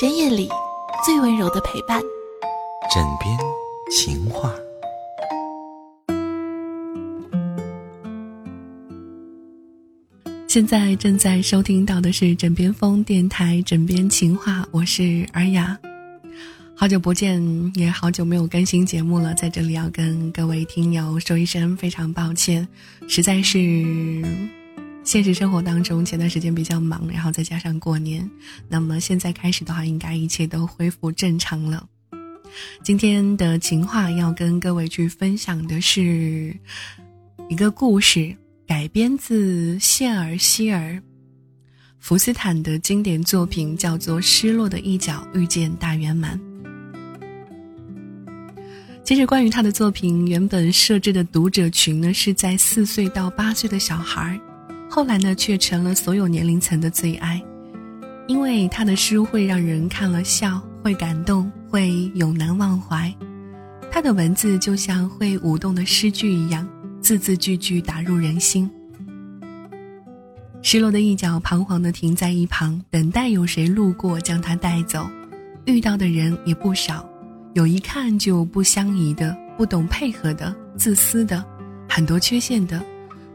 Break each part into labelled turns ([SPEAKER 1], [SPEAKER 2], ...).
[SPEAKER 1] 深夜里最温柔的陪伴，
[SPEAKER 2] 枕边情话。
[SPEAKER 3] 现在正在收听到的是枕边风电台《枕边情话》，我是尔雅。好久不见，也好久没有更新节目了，在这里要跟各位听友说一声非常抱歉，实在是现实生活当中前段时间比较忙，然后再加上过年，那么现在开始的话，应该一切都恢复正常了。今天的情话要跟各位去分享的是一个故事。改编自谢尔希尔·福斯坦的经典作品，叫做《失落的一角遇见大圆满》。其实，关于他的作品，原本设置的读者群呢是在四岁到八岁的小孩儿后来呢却成了所有年龄层的最爱，因为他的诗会让人看了笑，会感动，会永难忘怀。他的文字就像会舞动的诗句一样。字字句句打入人心。失落的一角彷徨地停在一旁，等待有谁路过将它带走。遇到的人也不少，有一看就不相宜的，不懂配合的，自私的，很多缺陷的，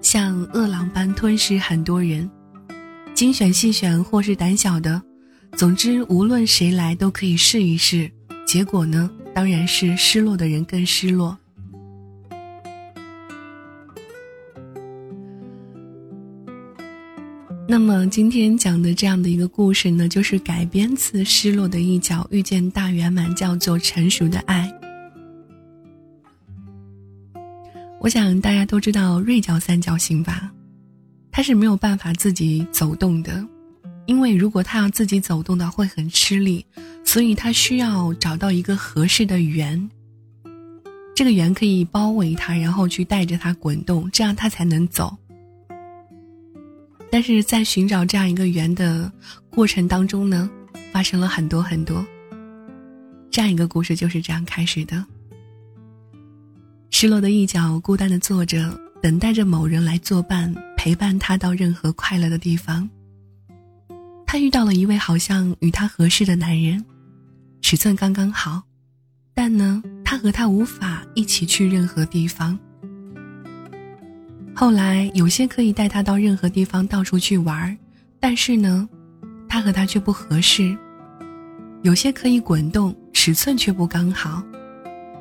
[SPEAKER 3] 像饿狼般吞噬很多人。精选细选或是胆小的，总之无论谁来都可以试一试。结果呢，当然是失落的人更失落。那么今天讲的这样的一个故事呢，就是改编自《失落的一角遇见大圆满》，叫做《成熟的爱》。我想大家都知道锐角三角形吧？它是没有办法自己走动的，因为如果它要自己走动的会很吃力，所以它需要找到一个合适的圆。这个圆可以包围它，然后去带着它滚动，这样它才能走。但是在寻找这样一个圆的过程当中呢，发生了很多很多。这样一个故事就是这样开始的。失落的一角，孤单的坐着，等待着某人来作伴，陪伴他到任何快乐的地方。他遇到了一位好像与他合适的男人，尺寸刚刚好，但呢，他和他无法一起去任何地方。后来有些可以带他到任何地方到处去玩但是呢，他和他却不合适。有些可以滚动，尺寸却不刚好；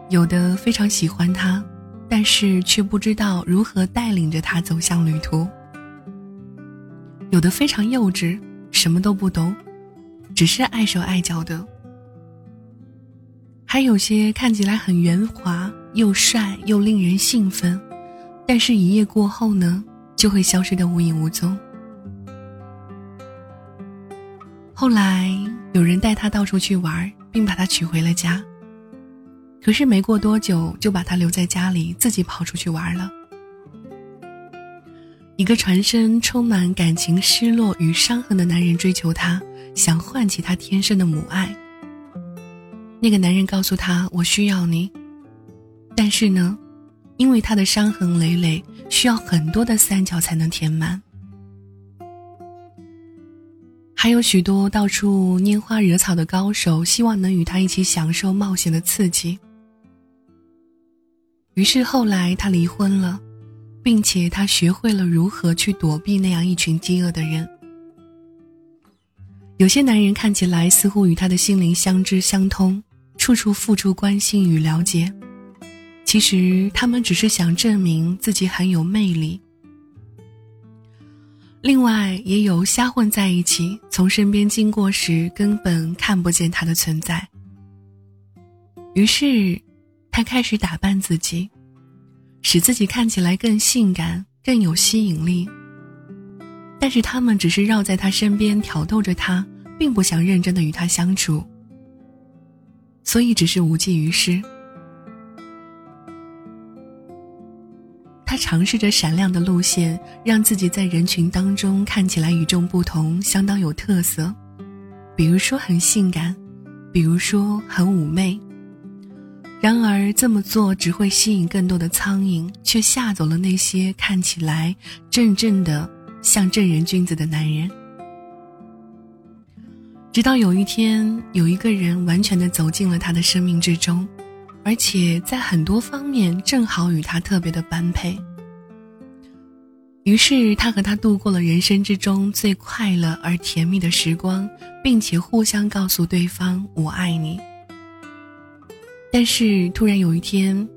[SPEAKER 3] 有的非常喜欢他，但是却不知道如何带领着他走向旅途。有的非常幼稚，什么都不懂，只是碍手碍脚的。还有些看起来很圆滑，又帅又令人兴奋。但是，一夜过后呢，就会消失的无影无踪。后来，有人带他到处去玩，并把他娶回了家。可是，没过多久，就把他留在家里，自己跑出去玩了。一个全身充满感情、失落与伤痕的男人追求她，想唤起她天生的母爱。那个男人告诉她：“我需要你。”但是呢？因为他的伤痕累累，需要很多的三角才能填满。还有许多到处拈花惹草的高手，希望能与他一起享受冒险的刺激。于是后来他离婚了，并且他学会了如何去躲避那样一群饥饿的人。有些男人看起来似乎与他的心灵相知相通，处处付出关心与了解。其实他们只是想证明自己很有魅力。另外，也有瞎混在一起，从身边经过时根本看不见他的存在。于是，他开始打扮自己，使自己看起来更性感、更有吸引力。但是，他们只是绕在他身边挑逗着他，并不想认真的与他相处，所以只是无济于事。他尝试着闪亮的路线，让自己在人群当中看起来与众不同，相当有特色。比如说很性感，比如说很妩媚。然而这么做只会吸引更多的苍蝇，却吓走了那些看起来正正的像正人君子的男人。直到有一天，有一个人完全的走进了他的生命之中，而且在很多方面正好与他特别的般配。于是他和他度过了人生之中最快乐而甜蜜的时光，并且互相告诉对方“我爱你”。但是突然有一天，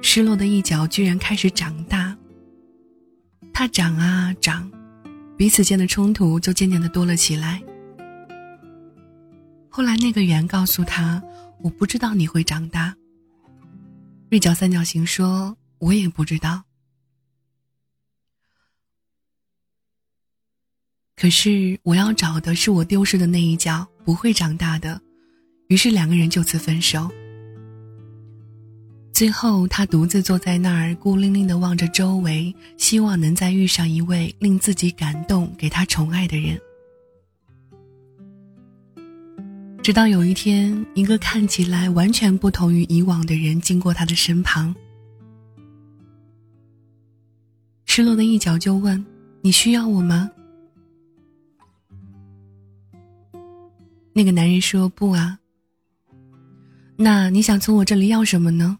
[SPEAKER 3] 失落的一角居然开始长大。它长啊长，彼此间的冲突就渐渐的多了起来。后来那个圆告诉他：“我不知道你会长大。”锐角三角形说：“我也不知道。”可是我要找的是我丢失的那一角，不会长大的。于是两个人就此分手。最后，他独自坐在那儿，孤零零的望着周围，希望能再遇上一位令自己感动、给他宠爱的人。直到有一天，一个看起来完全不同于以往的人经过他的身旁，失落的一角就问：“你需要我吗？”那个男人说：“不啊。”那你想从我这里要什么呢？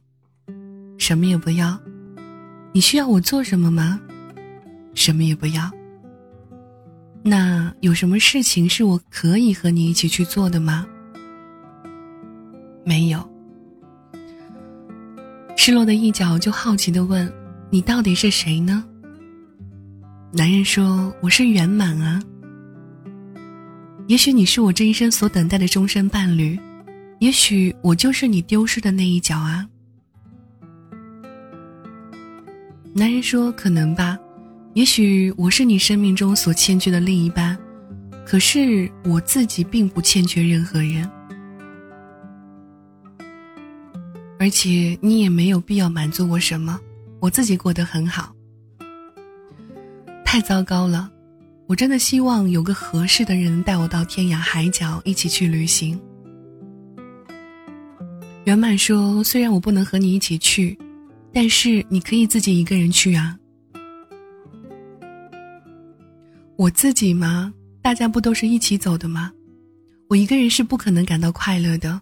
[SPEAKER 3] 什么也不要。你需要我做什么吗？什么也不要。那有什么事情是我可以和你一起去做的吗？没有。失落的一角就好奇的问：“你到底是谁呢？”男人说：“我是圆满啊。”也许你是我这一生所等待的终身伴侣，也许我就是你丢失的那一角啊。男人说：“可能吧，也许我是你生命中所欠缺的另一半，可是我自己并不欠缺任何人，而且你也没有必要满足我什么，我自己过得很好。”太糟糕了。我真的希望有个合适的人带我到天涯海角一起去旅行。圆满说：“虽然我不能和你一起去，但是你可以自己一个人去啊。”我自己吗？大家不都是一起走的吗？我一个人是不可能感到快乐的，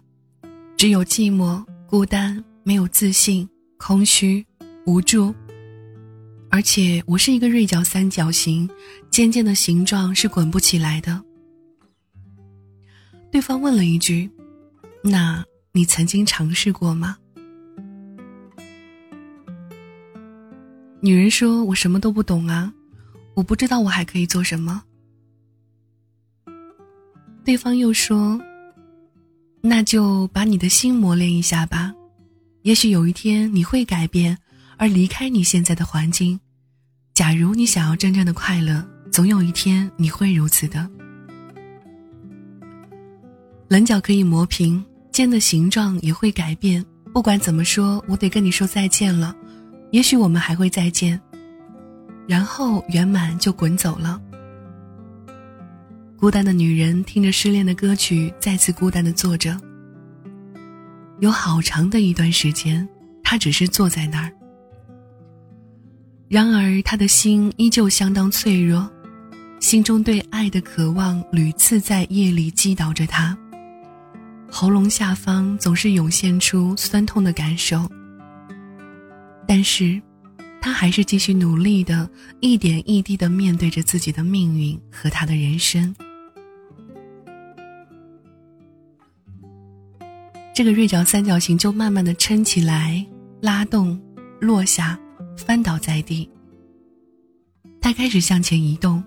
[SPEAKER 3] 只有寂寞、孤单、没有自信、空虚、无助。而且我是一个锐角三角形，尖尖的形状是滚不起来的。对方问了一句：“那你曾经尝试过吗？”女人说：“我什么都不懂啊，我不知道我还可以做什么。”对方又说：“那就把你的心磨练一下吧，也许有一天你会改变。”而离开你现在的环境，假如你想要真正的快乐，总有一天你会如此的。棱角可以磨平，尖的形状也会改变。不管怎么说，我得跟你说再见了。也许我们还会再见。然后圆满就滚走了。孤单的女人听着失恋的歌曲，再次孤单的坐着。有好长的一段时间，她只是坐在那儿。然而，他的心依旧相当脆弱，心中对爱的渴望屡次在夜里击倒着他。喉咙下方总是涌现出酸痛的感受。但是，他还是继续努力的，一点一滴的面对着自己的命运和他的人生。这个锐角三角形就慢慢的撑起来，拉动，落下。翻倒在地，他开始向前移动，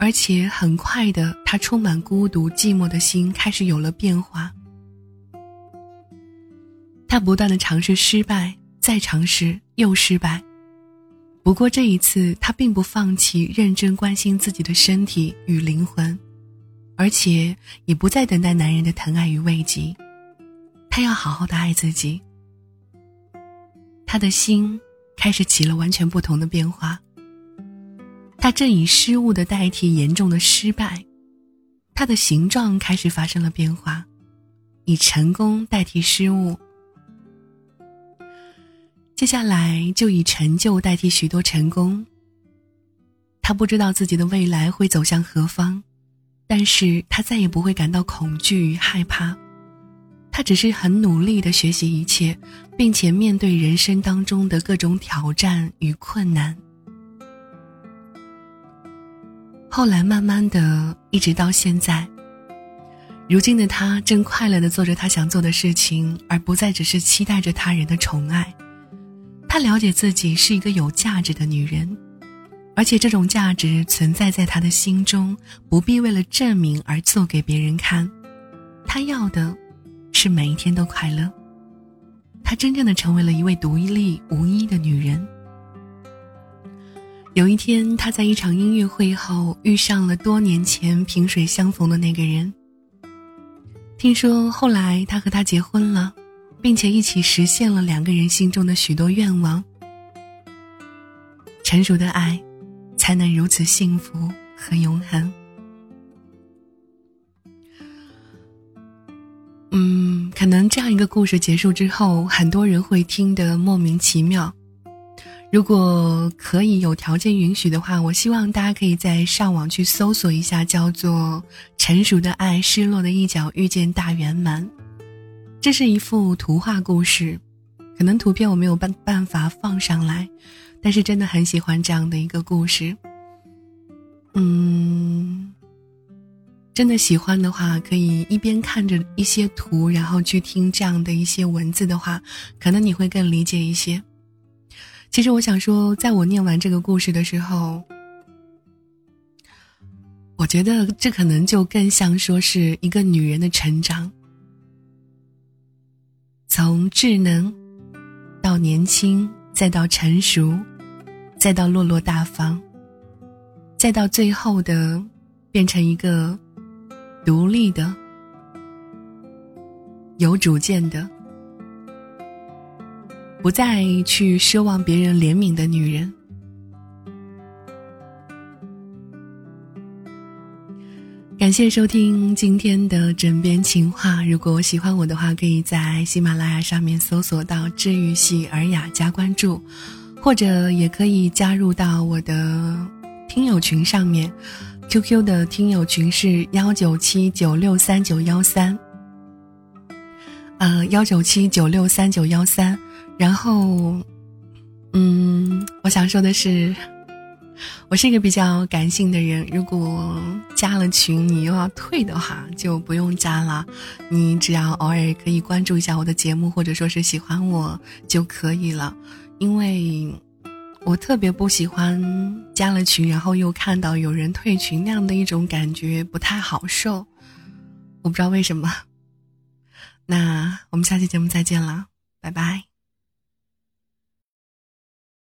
[SPEAKER 3] 而且很快的，他充满孤独寂寞的心开始有了变化。他不断的尝试失败，再尝试又失败，不过这一次他并不放弃认真关心自己的身体与灵魂，而且也不再等待男人的疼爱与慰藉，他要好好的爱自己。他的心。开始起了完全不同的变化。他正以失误的代替严重的失败，他的形状开始发生了变化，以成功代替失误。接下来就以成就代替许多成功。他不知道自己的未来会走向何方，但是他再也不会感到恐惧与害怕。他只是很努力的学习一切，并且面对人生当中的各种挑战与困难。后来，慢慢的，一直到现在，如今的他正快乐的做着他想做的事情，而不再只是期待着他人的宠爱。他了解自己是一个有价值的女人，而且这种价值存在在他的心中，不必为了证明而做给别人看。他要的，是每一天都快乐。他真正的成为了一位独立无依的女人。有一天，他在一场音乐会后遇上了多年前萍水相逢的那个人。听说后来他和他结婚了，并且一起实现了两个人心中的许多愿望。成熟的爱，才能如此幸福和永恒。嗯，可能这样一个故事结束之后，很多人会听得莫名其妙。如果可以有条件允许的话，我希望大家可以在上网去搜索一下，叫做《成熟的爱，失落的一角遇见大圆满》。这是一幅图画故事，可能图片我没有办办法放上来，但是真的很喜欢这样的一个故事。嗯，真的喜欢的话，可以一边看着一些图，然后去听这样的一些文字的话，可能你会更理解一些。其实我想说，在我念完这个故事的时候，我觉得这可能就更像说是一个女人的成长，从稚嫩到年轻，再到成熟，再到落落大方，再到最后的变成一个独立的、有主见的。不再去奢望别人怜悯的女人。感谢收听今天的枕边情话。如果喜欢我的话，可以在喜马拉雅上面搜索到“治愈系尔雅”加关注，或者也可以加入到我的听友群上面。QQ 的听友群是幺九七九六三九幺三，呃，幺九七九六三九幺三。然后，嗯，我想说的是，我是一个比较感性的人。如果加了群你又要退的话，就不用加了。你只要偶尔可以关注一下我的节目，或者说是喜欢我就可以了。因为我特别不喜欢加了群，然后又看到有人退群那样的一种感觉，不太好受。我不知道为什么。那我们下期节目再见了，拜拜。